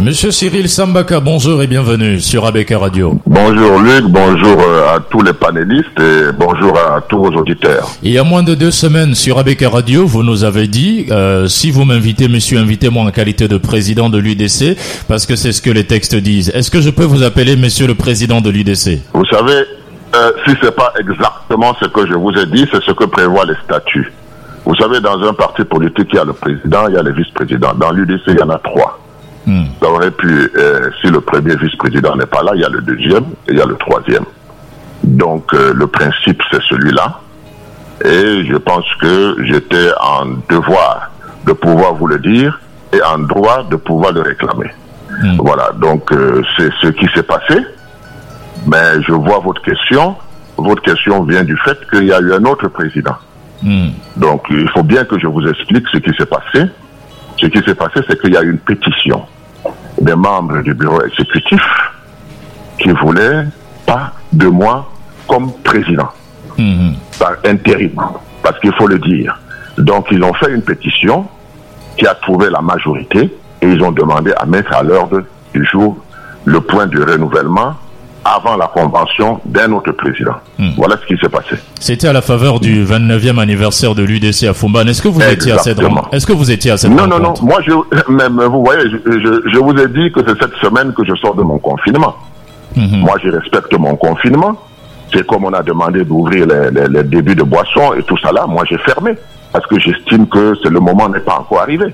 Monsieur Cyril Sambaka, bonjour et bienvenue sur ABK Radio. Bonjour Luc, bonjour euh, à tous les panélistes et bonjour à tous vos auditeurs. Il y a moins de deux semaines sur ABK Radio, vous nous avez dit, euh, si vous m'invitez, monsieur, invitez-moi en qualité de président de l'UDC, parce que c'est ce que les textes disent. Est-ce que je peux vous appeler monsieur le président de l'UDC Vous savez, euh, si c'est pas exactement ce que je vous ai dit, c'est ce que prévoient les statuts. Vous savez, dans un parti politique, il y a le président, il y a les vice-présidents. Dans l'UDC, il y en a trois. Ça aurait pu, euh, si le premier vice-président n'est pas là, il y a le deuxième et il y a le troisième. Donc euh, le principe, c'est celui-là. Et je pense que j'étais en devoir de pouvoir vous le dire et en droit de pouvoir le réclamer. Hmm. Voilà, donc euh, c'est ce qui s'est passé. Mais je vois votre question. Votre question vient du fait qu'il y a eu un autre président. Hmm. Donc il faut bien que je vous explique ce qui s'est passé. Ce qui s'est passé, c'est qu'il y a eu une pétition des membres du bureau exécutif qui voulaient pas de moi comme président, mhm. par intérim, parce qu'il faut le dire. Donc ils ont fait une pétition qui a trouvé la majorité et ils ont demandé à mettre à l'ordre du jour le point de renouvellement avant la convention d'un autre président. Hmm. Voilà ce qui s'est passé. C'était à la faveur du 29e anniversaire de l'UDC à Fumban. Est-ce que vous étiez à cette Est-ce que vous étiez à cette Non, non, non. Moi, je, même, vous voyez, je, vous ai dit que c'est cette semaine que je sors de mon confinement. Hmm. Moi, je respecte mon confinement. C'est comme on a demandé d'ouvrir les, débuts de boissons et tout ça là. Moi, j'ai fermé parce que j'estime que c'est le moment n'est pas encore arrivé.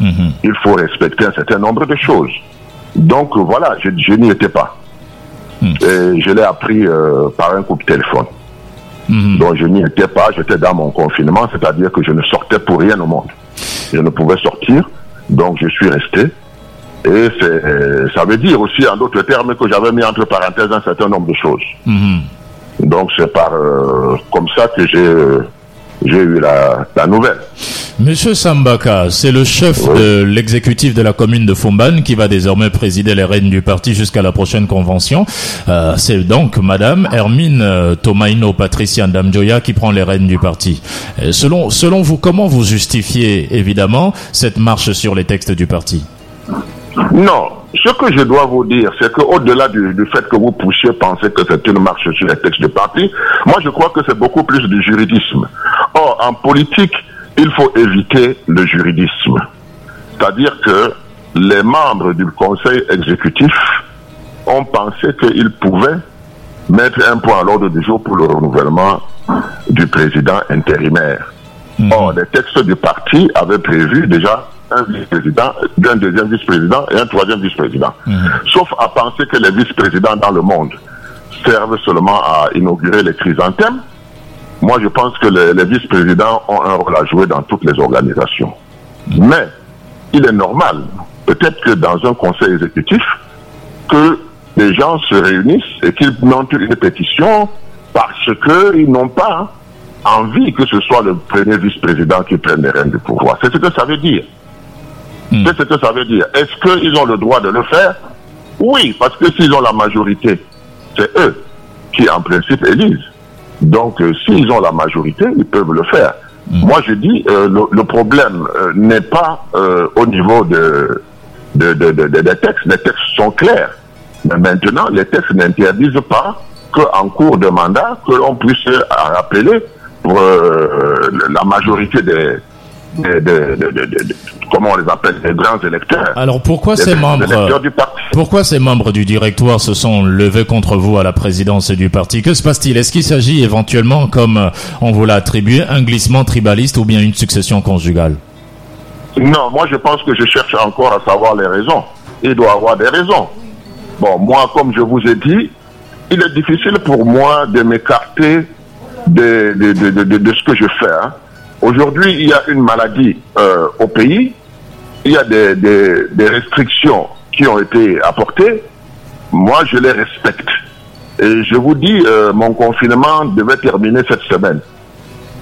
Hmm. Il faut respecter un certain nombre de choses. Donc voilà, je, je n'y étais pas. Hmm. Et je l'ai appris euh, par un coup de téléphone. Hmm. Donc je n'y étais pas, j'étais dans mon confinement, c'est-à-dire que je ne sortais pour rien au monde. Je ne pouvais sortir, donc je suis resté. Et ça veut dire aussi, en d'autres termes, que j'avais mis entre parenthèses un certain nombre de choses. Hmm. Donc c'est par euh, comme ça que j'ai j'ai eu la, la, nouvelle. Monsieur Sambaka, c'est le chef de l'exécutif de la commune de Fumban qui va désormais présider les rênes du parti jusqu'à la prochaine convention. Euh, c'est donc Madame Hermine euh, Tomaino Patricia Ndamjoya qui prend les rênes du parti. Euh, selon, selon vous, comment vous justifiez évidemment cette marche sur les textes du parti? Non, ce que je dois vous dire, c'est qu'au-delà du, du, fait que vous puissiez penser que c'est une marche sur les textes de parti, moi je crois que c'est beaucoup plus du juridisme. Or, en politique, il faut éviter le juridisme. C'est-à-dire que les membres du conseil exécutif ont pensé qu'ils pouvaient mettre un point à l'ordre du jour pour le renouvellement du président intérimaire. Mmh. Or, les textes du parti avaient prévu déjà un vice-président, un deuxième vice-président et un troisième vice-président. Mhm. Sauf à penser que les vice-présidents dans le monde servent seulement à inaugurer les chrysanthèmes. Moi, je pense que les, vice-présidents ont un rôle à jouer dans toutes les organisations. Mais il est normal, peut-être que dans un conseil exécutif, que les gens se réunissent et qu'ils montent une pétition parce qu'ils n'ont pas envie que ce soit le premier vice-président qui prenne les rênes du pouvoir. C'est ce que ça veut dire. Hmm. C'est ce que ça veut dire. Est-ce qu'ils ont le droit de le faire? Oui, parce que s'ils ont la majorité, c'est eux qui en principe élisent. Donc euh, s'ils ont la majorité, ils peuvent le faire. Hmm. Moi je dis, euh, le, problème euh, n'est pas au niveau de, de, de, des textes. Les textes sont clairs. Mais maintenant, les textes n'interdisent pas qu'en cours de mandat, que l'on puisse rappeler pour la majorité des, comment on les appelle, les grands électeurs. Alors pourquoi ces membres, pourquoi ces membres du directoire se sont levés contre vous à la présidence du parti? Que se passe-t-il? Est-ce qu'il s'agit éventuellement, comme on vous l'a attribué, un glissement tribaliste ou bien une succession conjugale? Non, moi je pense que je cherche encore à savoir les raisons. Il doit avoir des raisons. Bon, moi, comme je vous ai dit, il est difficile pour moi de m'écarter de, de, ce que je fais. Hein. Aujourd'hui, il y a une maladie euh, au pays, il y a des, des, restrictions qui ont été apportées. Moi, je les respecte. Et je vous dis, euh, mon confinement devait terminer cette semaine.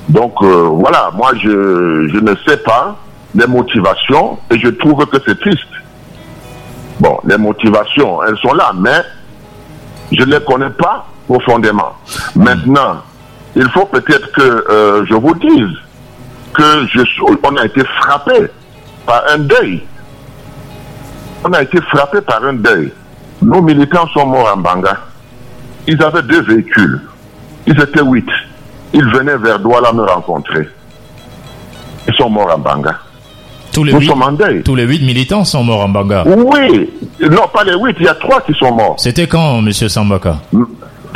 Donc euh, voilà, moi, je, je ne sais pas les motivations et je trouve que c'est triste. Bon, les motivations, elles sont là, mais je ne les connais pas profondément. Maintenant, il faut peut-être que je vous dise que je, on a été frappé par un deuil. on a été frappé par un deuil. Nos militants sont morts en Banga. Ils avaient deux véhicules. Ils étaient huit. Ils venaient vers Douala me rencontrer. Ils sont morts en Banga. Tous les, Nous huit, sommes en deuil. tous les huit militants sont morts en Banga. Oui, non, pas les huit, il y a trois qui sont morts. C'était quand, Monsieur Sambaka?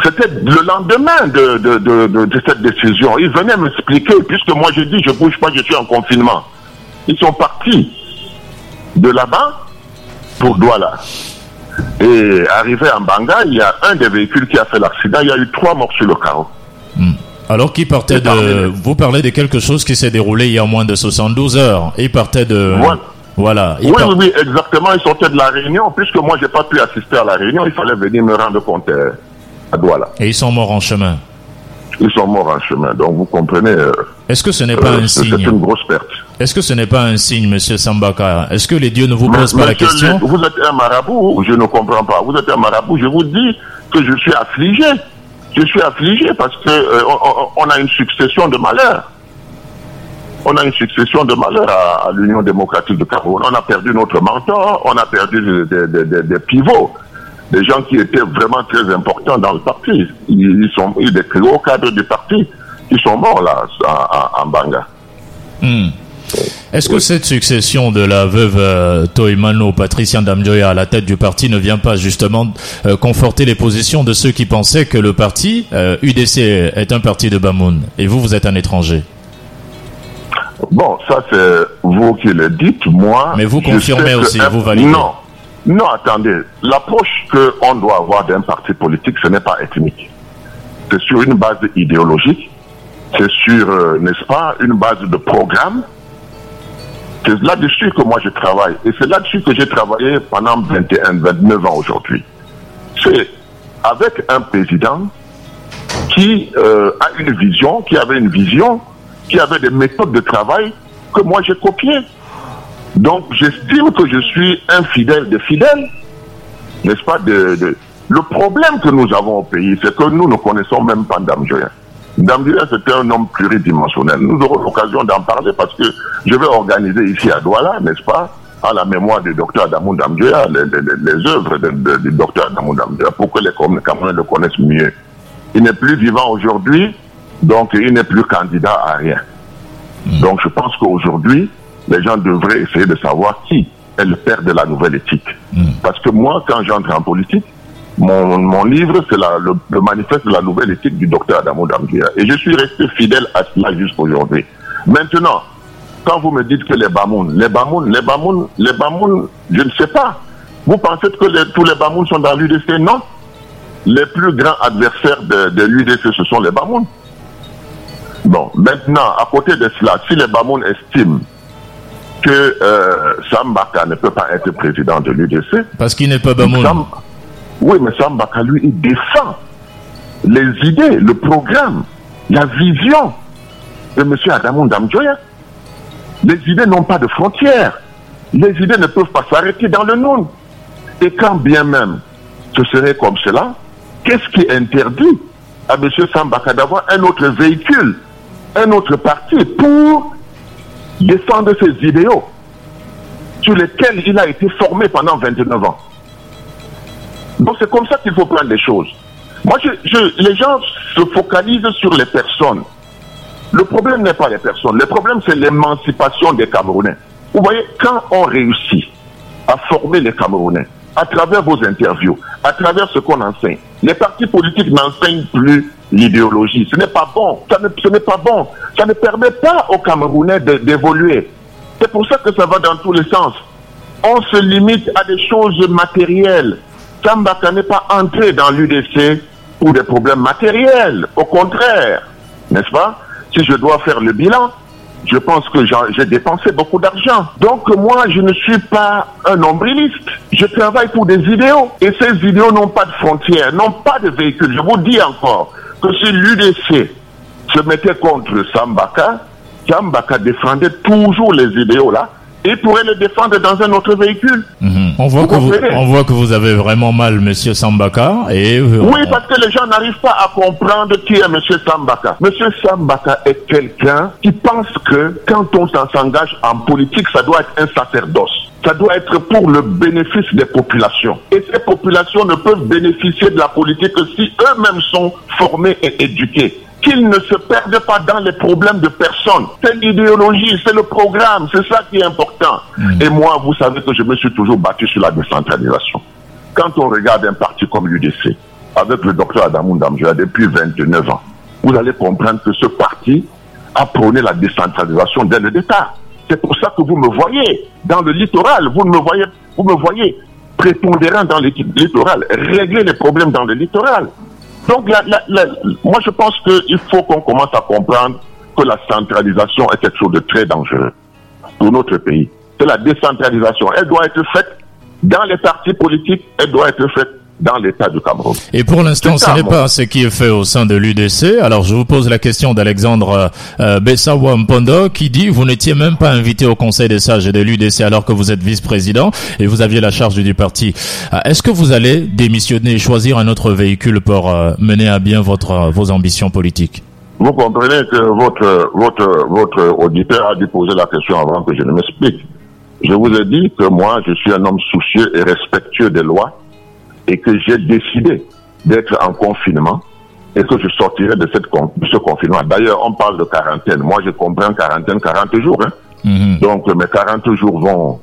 C'était le lendemain de, de, de, cette décision. Ils venaient m'expliquer, puisque moi j'ai dit je bouge pas, je suis en confinement. Ils sont partis de là-bas pour Douala. Et arrivé en Banga, il y a un des véhicules qui a fait l'accident. Il y a eu trois morts sur le carreau. Alors qui partait de... Vous parlez de quelque chose qui s'est déroulé il y a moins de 72 heures. Il partait de... Voilà. Oui, oui, exactement. Ils sortaient de la réunion. Puisque moi, j'ai pas pu assister à la réunion, il fallait venir me rendre compte euh, à Douala. Et ils sont morts en chemin. Ils sont morts en chemin. Donc, vous comprenez, euh, Est-ce que ce n'est pas euh, un c'est signe une grosse perte. Est-ce que ce n'est pas un signe, Monsieur Sambaka Est-ce que les dieux ne vous posent pas la question le- vous êtes un marabout, je ne comprends pas. Vous êtes un marabout, je vous dis que je suis affligé. Je suis affligé parce que euh, on, on- on a une succession de malheurs. On a une succession de malheurs à, à l'Union démocratique de Cameroun. On a perdu notre mentor, on a perdu des, des- des- des pivots, des gens qui étaient vraiment très importants dans le parti. Ils, sont ils, des très hauts cadres du parti qui sont morts là en, Banga. Hmm. Est-ce que cette succession de la veuve euh, Toimano, Patricia Damjoya à la tête du parti ne vient pas justement euh, conforter les positions de ceux qui pensaient que le parti euh, UDC est un parti de Bamoun? Et vous, vous êtes un étranger Bon, ça c'est vous qui le dites, moi. Mais vous confirmez que aussi, vous validez. Non, non, attendez. L'approche qu'on doit avoir d'un parti politique, ce n'est pas ethnique. C'est sur une base idéologique, c'est sur, euh, n'est-ce pas, une base de programme. C'est là-dessus que moi je travaille. Et c'est là-dessus que j'ai travaillé pendant 21, 29 ans aujourd'hui. C'est avec un président qui euh, a une vision, qui avait une vision, qui avait des méthodes de travail que moi j'ai copiées. Donc j'estime que je suis un fidèle de fidèles, n'est-ce pas Le problème que nous avons au pays, c'est que nous ne connaissons même pas Dame Joya. Dame Joya, c'était un homme pluridimensionnel. Nous aurons l'occasion d'en parler parce que je vais organiser ici à Douala, n'est-ce pas, à la mémoire du docteur Adamou Damjoya, les, œuvres du docteur Adamou Damjoya, pour que les Camerounais le connaissent mieux. Il n'est plus vivant aujourd'hui, donc il n'est plus candidat à rien. Donc je pense qu'aujourd'hui, les gens devraient essayer de savoir qui est le père de la nouvelle éthique. Parce que moi, quand j'entre en politique, mon, mon livre, c'est le, le manifeste de la nouvelle éthique du docteur Adamo Damguia. Et je suis resté fidèle à cela jusqu'aujourd'hui. Maintenant, quand vous me dites que les Bamoun, les Bamoun, les Bamoun, les Bamoun, je ne sais pas. Vous pensez que les- tous les Bamoun sont dans l'UDC Non. Les plus grands adversaires de, de l'UDC, ce sont les Bamoun. Bon, maintenant, à côté de cela, si les Bamoun estiment que euh, Sam Baka ne peut pas être président de l'UDC, Parce qu'il n'est pas Bamoun. Sam- oui, mais Sam Baka, lui, il défend les idées, le programme, la vision de M. Adamou Damjoya. Les idées n'ont pas de frontières. Les idées ne peuvent pas s'arrêter dans le monde. Et quand bien même ce serait comme cela, qu'est-ce qui interdit à M. Sambaka d'avoir un autre véhicule, un autre parti pour défendre ses idéaux sur lesquels il a été formé pendant 29 ans donc c'est comme ça qu'il faut prendre les choses. Moi, je, je- les gens se focalisent sur les personnes. Le problème n'est pas les personnes. Le problème, c'est l'émancipation des Camerounais. Vous voyez, quand on réussit à former les Camerounais, à travers vos interviews, à travers ce qu'on enseigne, les partis politiques n'enseignent plus l'idéologie. Ce n'est pas bon. Ça ne, ce n'est pas bon. Ça ne permet pas aux Camerounais d'évoluer. C'est pour ça que ça va dans tous les sens. On se limite à des choses matérielles. Sambaka n'est pas entré dans l'UDC pour des problèmes matériels. Au contraire, n'est-ce pas? Si je dois faire le bilan, je pense que j'ai dépensé beaucoup d'argent. Donc moi, je ne suis pas un nombriliste. Je travaille pour des idéaux. Et ces idéaux n'ont pas de frontières, n'ont pas de véhicules. Je vous dis encore que si l'UDC se mettait contre Sambaka, Sambaka défendait toujours les idéaux là et pourrait les défendre dans un autre véhicule. Mhm. On voit, que vous, on voit que vous avez vraiment mal, monsieur Sambaka. Et, euh, oui, parce que les gens n'arrivent pas à comprendre qui est monsieur Sambaka. Monsieur Sambaka est quelqu'un qui pense que quand on s'engage en politique, ça doit être un sacerdoce. Ça doit être pour le bénéfice des populations. Et ces populations ne peuvent bénéficier de la politique que si eux-mêmes sont formés et éduqués qu'ils ne se perdent pas dans les problèmes de personnes. C'est l'idéologie, c'est le programme, c'est ça qui est important. Mm. Et moi, vous savez que je me suis toujours battu sur la décentralisation. Quand on regarde un parti comme l'UDC, avec le docteur Adamou Damjoua depuis 29 ans, vous allez comprendre que ce parti a prôné la décentralisation dès le départ. C'est pour ça que vous me voyez dans le littoral, vous me voyez, vous me voyez prépondérant dans l'équipe littorale, régler les problèmes dans le littoral. Donc, moi, je pense qu'il faut qu'on commence à comprendre que la centralisation est quelque chose de très dangereux pour notre pays. C'est la décentralisation. Elle doit être faite dans les partis politiques, elle doit être faite dans l'État du Cameroun. Et pour l'instant, ce n'est pas ce qui est fait au sein de l'UDC. Alors, je vous pose la question d'Alexandre euh, Bessawa Mpondo qui dit vous n'étiez même pas invité au Conseil des sages de l'UDC alors que vous êtes vice-président et vous aviez la charge du parti. Euh, est-ce que vous allez démissionner et choisir un autre véhicule pour euh, mener à bien votre, vos ambitions politiques? Vous comprenez que votre, votre, votre auditeur a dû poser la question avant que je ne m'explique. Je vous ai dit que moi, je suis un homme soucieux et respectueux des lois et que j'ai décidé d'être en confinement et que je sortirai de, cette, ce confinement. D'ailleurs, on parle de quarantaine. Moi, je comprends quarantaine, 40 jours. Hein. Mhm. Donc, mes 40 jours vont,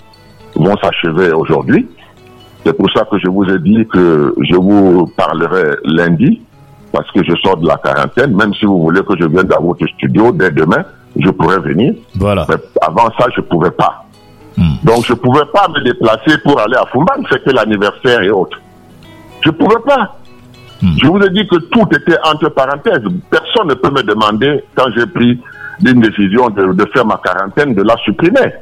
vont s'achever aujourd'hui. C'est pour ça que je vous ai dit que je vous parlerai lundi, parce que je sors de la quarantaine. Même si vous voulez que je vienne dans votre studio dès demain, je pourrais venir. Voilà. Mais avant ça, je ne pouvais pas. Hmm. Donc, je ne pouvais pas me déplacer pour aller à Fumban, c'était l'anniversaire et autres. Je ne pouvais pas. Hmm. Je vous ai dit que tout était entre parenthèses. Personne ne peut me demander, quand j'ai pris une décision de, faire ma quarantaine, de la supprimer.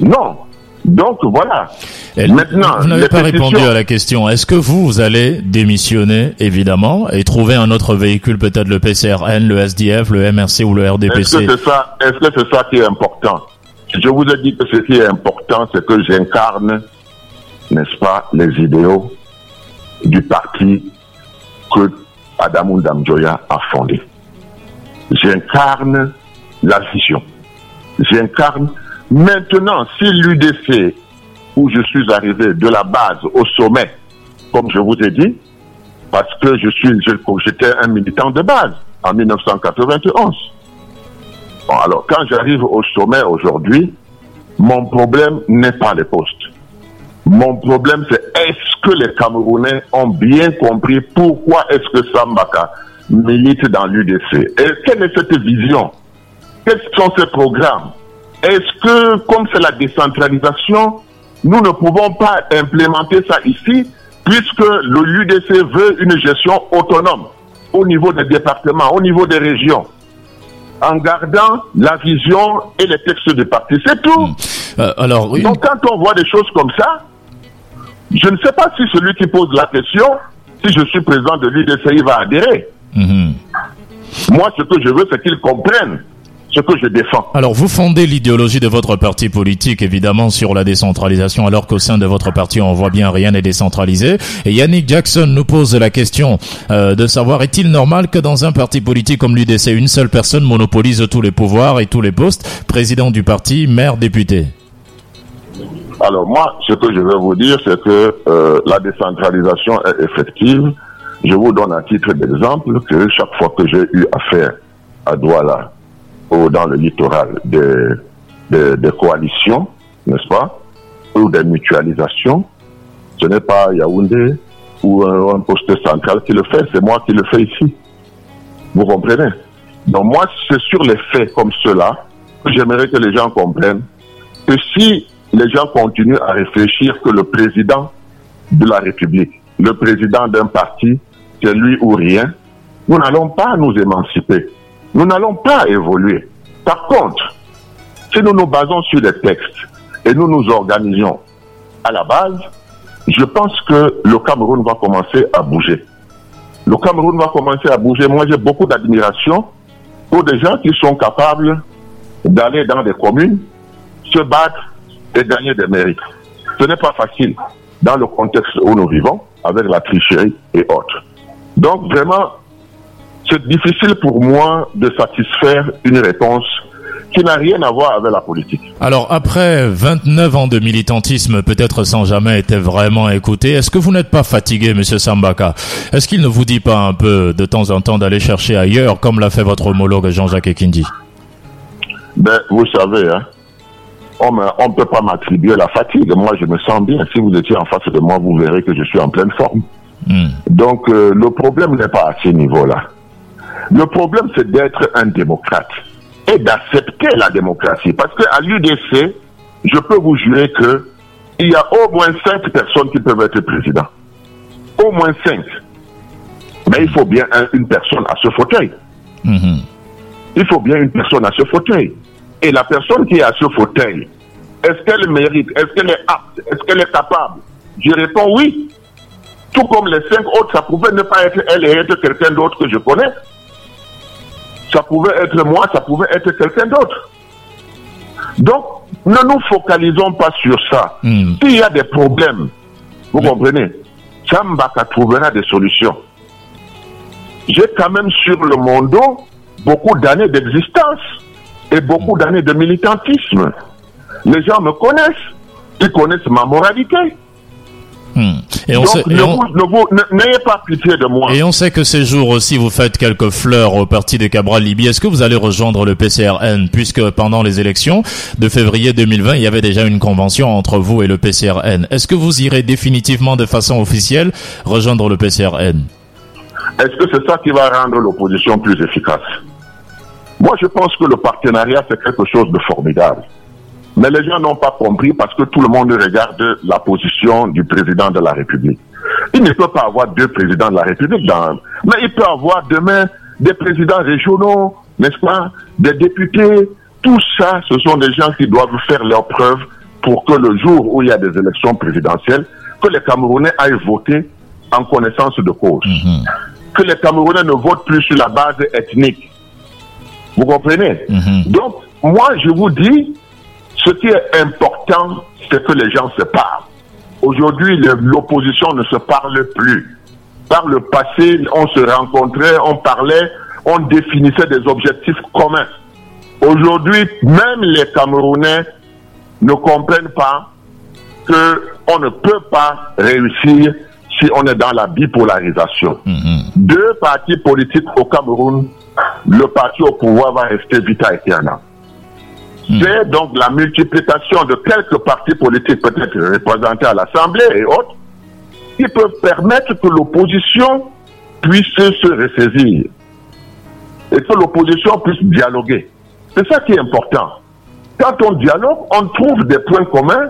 Non. Donc voilà. Maintenant, vous n'avez pas répondu à la question. Est-ce que vous, vous allez démissionner, évidemment, et trouver un autre véhicule, peut-être le PCRN, le SDF, le MRC ou le RDPC Est-ce que c'est ça, est-ce que c'est ça qui est important? Je vous ai dit que ce qui est important, c'est que j'incarne, n'est-ce pas, les idéaux du parti que Adamou Damjoya a fondé. J'incarne la vision. J'incarne maintenant, si l'UDC, où je suis arrivé de la base au sommet, comme je vous ai dit, parce que je suis, j'étais un militant de base en 1991. alors, quand j'arrive au sommet aujourd'hui, mon problème n'est pas les postes. Mon problème, c'est est-ce que les Camerounais ont bien compris pourquoi est-ce que Sambaka milite dans l'UDC Et quelle est cette vision? Quels sont ces programmes? Est-ce que, comme c'est la décentralisation, nous ne pouvons pas implémenter ça ici, puisque le l'UDC veut une gestion autonome au niveau des départements, au niveau des régions, en gardant la vision et les textes de parti? C'est tout. Euh, alors, Donc quand on voit des choses comme ça, je ne sais pas si celui qui pose la question, si je suis président de l'UDCI, va adhérer. Mhm. Moi, ce que je veux, c'est qu'ils comprennent ce que je défends. Alors, vous fondez l'idéologie de votre parti politique, évidemment, sur la décentralisation, alors qu'au sein de votre parti, on voit bien rien n'est décentralisé. Et Yannick Jackson nous pose la question euh, de savoir, est-il normal que dans un parti politique comme l'UDC, une seule personne monopolise tous les pouvoirs et tous les postes, président du parti, maire, député alors moi, ce que je vais vous dire, c'est que euh, la décentralisation est effective. Je vous donne un titre d'exemple que chaque fois que j'ai eu affaire à Douala ou dans le littoral des, des, coalitions, n'est-ce pas, ou des mutualisations, ce n'est pas Yaoundé ou un, un poste central qui le fait, c'est moi qui le fais ici. Vous comprenez? Donc moi, c'est sur les faits comme cela que j'aimerais que les gens comprennent que si les gens continuent à réfléchir que le président de la République, le président d'un parti, c'est lui ou rien, nous n'allons pas nous émanciper. Nous n'allons pas évoluer. Par contre, si nous nous basons sur les textes et nous nous organisons à la base, je pense que le Cameroun va commencer à bouger. Le Cameroun va commencer à bouger. Moi, j'ai beaucoup d'admiration pour des gens qui sont capables d'aller dans des communes, se battre et gagner des mérites. Ce n'est pas facile dans le contexte où nous vivons, avec la tricherie et autres. Donc vraiment, c'est difficile pour moi de satisfaire une réponse qui n'a rien à voir avec la politique. Alors après 29 ans de militantisme, peut-être sans jamais être vraiment écouté, est-ce que vous n'êtes pas fatigué, Monsieur Sambaka? Est-ce qu'il ne vous dit pas un peu de temps en temps d'aller chercher ailleurs, comme l'a fait votre homologue Jean-Jacques Ekindi? Ben, vous savez, hein, on ne peut pas m'attribuer la fatigue. Moi, je me sens bien. Si vous étiez en face de moi, vous verrez que je suis en pleine forme. Hmm. Donc, euh, le problème n'est pas à ce niveau-là. Le problème, c'est d'être un démocrate et d'accepter la démocratie. Parce qu'à l'UDC, je peux vous jurer que il y a au moins cinq personnes qui peuvent être président. Au moins cinq. Mais il faut bien une personne à ce fauteuil. Hmm. Il faut bien une personne à ce fauteuil. Et la personne qui est à ce fauteuil, est-ce qu'elle mérite? Est-ce qu'elle est apte? Est-ce qu'elle est capable? Je réponds oui. Tout comme les cinq autres, ça pouvait ne pas être elle et être quelqu'un d'autre que je connais. Ça pouvait être moi, ça pouvait être quelqu'un d'autre. Donc, ne nous focalisons pas sur ça. Hmm. S'il y a des problèmes, vous comprenez, Sambaka trouvera des solutions. J'ai quand même sur le monde beaucoup d'années d'existence et beaucoup d'années de militantisme. Les gens me connaissent, ils connaissent ma moralité. Hmm. Et on Donc, n'ayez pas pitié de moi. Et on sait que ces jours aussi, vous faites quelques fleurs au parti de Cabral Libye. Est-ce que vous allez rejoindre le PCRN Puisque pendant les élections de février 2020, il y avait déjà une convention entre vous et le PCRN. Est-ce que vous irez définitivement de façon officielle rejoindre le PCRN Est-ce que c'est ça qui va rendre l'opposition plus efficace? Moi, je pense que le partenariat, c'est quelque chose de formidable. Mais les gens n'ont pas compris parce que tout le monde regarde la position du président de la République. Il ne peut pas avoir deux présidents de la République dans... Mais il peut avoir demain des présidents régionaux, n'est-ce pas, des députés. Tout ça, ce sont des gens qui doivent faire leurs preuves pour que le jour où il y a des élections présidentielles, que les Camerounais aillent voter en connaissance de cause. Mhm. Que les Camerounais ne votent plus sur la base ethnique vous comprenez mhm. Donc, moi, je vous dis, ce qui est important, c'est que les gens se parlent. Aujourd'hui, l'opposition ne se parle plus. Par le passé, on se rencontrait, on parlait, on définissait des objectifs communs. Aujourd'hui, même les Camerounais ne comprennent pas qu'on ne peut pas réussir si on est dans la bipolarisation. Mhm. Deux partis politiques au Cameroun le parti au pouvoir va rester vita aeternam. Hmm. C'est donc la multiplication de quelques partis politiques peut-être représentés à l'Assemblée et autres qui peuvent permettre que l'opposition puisse se ressaisir et que l'opposition puisse dialoguer. C'est ça qui est important. Quand on dialogue, on trouve des points communs,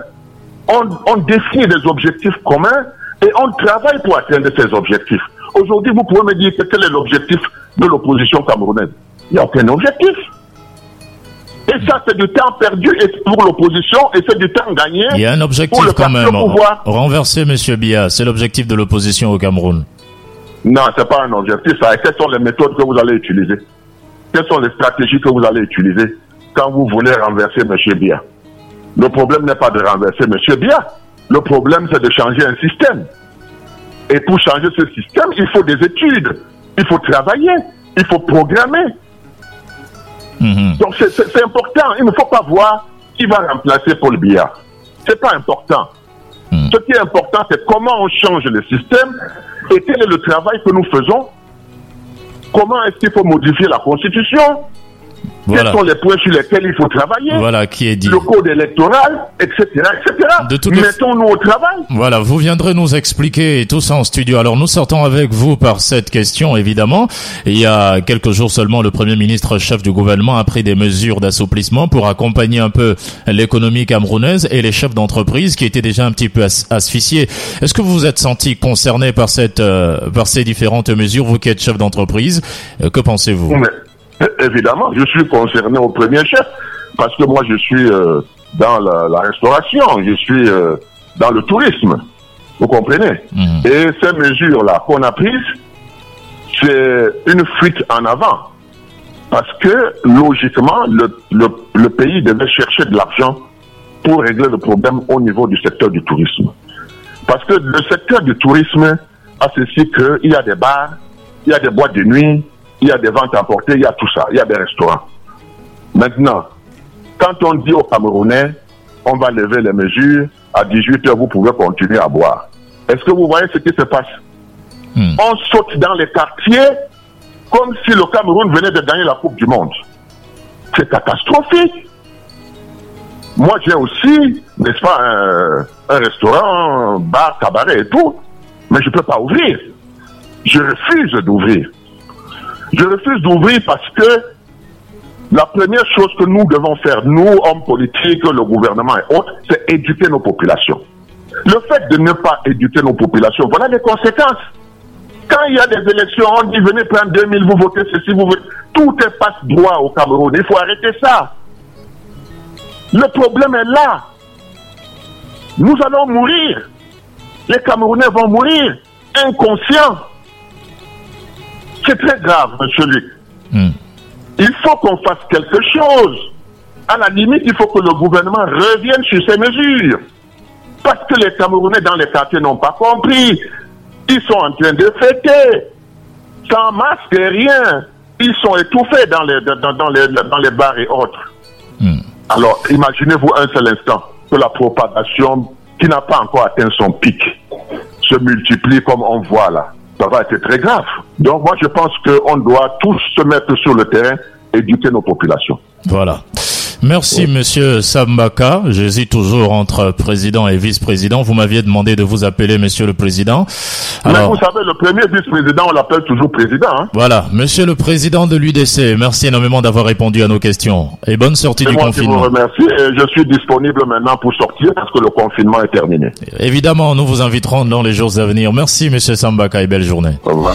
on, on définit des objectifs communs et on travaille pour atteindre ces objectifs. Aujourd'hui, vous pouvez me dire quel est l'objectif de l'opposition camerounaise. Il n'y a aucun objectif. Et ça, c'est du temps perdu pour l'opposition et c'est du temps gagné. Il y a un objectif quand même. Renverser M. Bia, c'est l'objectif de l'opposition au Cameroun. Non, ce n'est pas un objectif. Quelles sont les méthodes que vous allez utiliser? Quelles sont les stratégies que vous allez utiliser quand vous voulez renverser M. Bia Le problème n'est pas de renverser M. Bia. Le problème, c'est de changer un système. Et pour changer ce système, il faut des études, il faut travailler, il faut programmer. Mhm. Donc c'est important. Il ne faut pas voir qui va remplacer Paul Biya. C'est pas important. Mhm. Ce qui est important, c'est comment on change le système et quel est le travail que nous faisons. Comment est-ce qu'il faut modifier la Constitution? Quels sont les points sur lesquels il faut travailler Voilà, qui est dit. Le code électoral, etc., etc. De Mettons-nous au travail. Voilà, vous viendrez nous expliquer tout ça en studio. Alors, nous sortons avec vous par cette question, évidemment. Il y a quelques jours seulement, le Premier ministre, chef du gouvernement, a pris des mesures d'assouplissement pour accompagner un peu l'économie camerounaise et les chefs d'entreprise qui étaient déjà un petit peu asphyxiés. Est-ce que vous vous êtes senti concerné par cette, euh, par ces différentes mesures, vous qui êtes chef d'entreprise? Euh, Que pensez-vous? Évidemment, je suis concerné au premier chef parce que moi je suis euh, dans la, restauration, je suis euh, dans le tourisme. Vous comprenez mhm. Et ces mesures-là qu'on a prises, c'est une fuite en avant. Parce que logiquement, le, le, le pays devait chercher de l'argent pour régler le problème au niveau du secteur du tourisme. Parce que le secteur du tourisme a ceci qu'il y a des bars, il y a des boîtes de nuit, il y a des ventes emportées, il y a tout ça, il y a des restaurants. Maintenant, quand on dit aux Camerounais, on va lever les mesures, à 18 heures, vous pouvez continuer à boire. Est-ce que vous voyez ce qui se passe? Hmm. On saute dans les quartiers comme si le Cameroun venait de gagner la Coupe du Monde. C'est catastrophique. Moi, j'ai aussi, n'est-ce pas, un, un restaurant, un bar, cabaret et tout, mais je ne peux pas ouvrir. Je refuse d'ouvrir. Je refuse d'ouvrir parce que la première chose que nous devons faire, nous, hommes politiques, le gouvernement et autres, c'est éduquer nos populations. Le fait de ne pas éduquer nos populations, voilà les conséquences. Quand il y a des élections, on dit venez prendre 2000, vous votez ceci, vous votez. Tout est passe droit au Cameroun. Il faut arrêter ça. Le problème est là. Nous allons mourir. Les Camerounais vont mourir inconscients. C'est très grave, monsieur Luc. Hmm. Il faut qu'on fasse quelque chose. À la limite, il faut que le gouvernement revienne sur ces mesures. Parce que les Camerounais dans les quartiers n'ont pas compris. Ils sont en train de fêter. Sans masque et rien. Ils sont étouffés dans les, dans, dans les, dans les bars et autres. Hmm. Alors, imaginez-vous un seul instant que la propagation, qui n'a pas encore atteint son pic, se multiplie comme on voit là. Ça va être très grave. Donc, moi, je pense qu'on doit tous se mettre sur le terrain, éduquer nos populations. Voilà. Merci, monsieur Sambaka. J'hésite toujours entre président et vice-président. Vous m'aviez demandé de vous appeler monsieur le président. Mais Alors, vous savez, le premier vice-président, on l'appelle toujours président. Hein. voilà. Monsieur le président de l'UDC, merci énormément d'avoir répondu à nos questions. Et bonne sortie du moi qui vous confinement. remercie et je suis disponible maintenant pour sortir parce que le confinement est terminé. Évidemment, nous vous inviterons dans les jours à venir. Merci, monsieur Sambaka, et belle journée. Au revoir.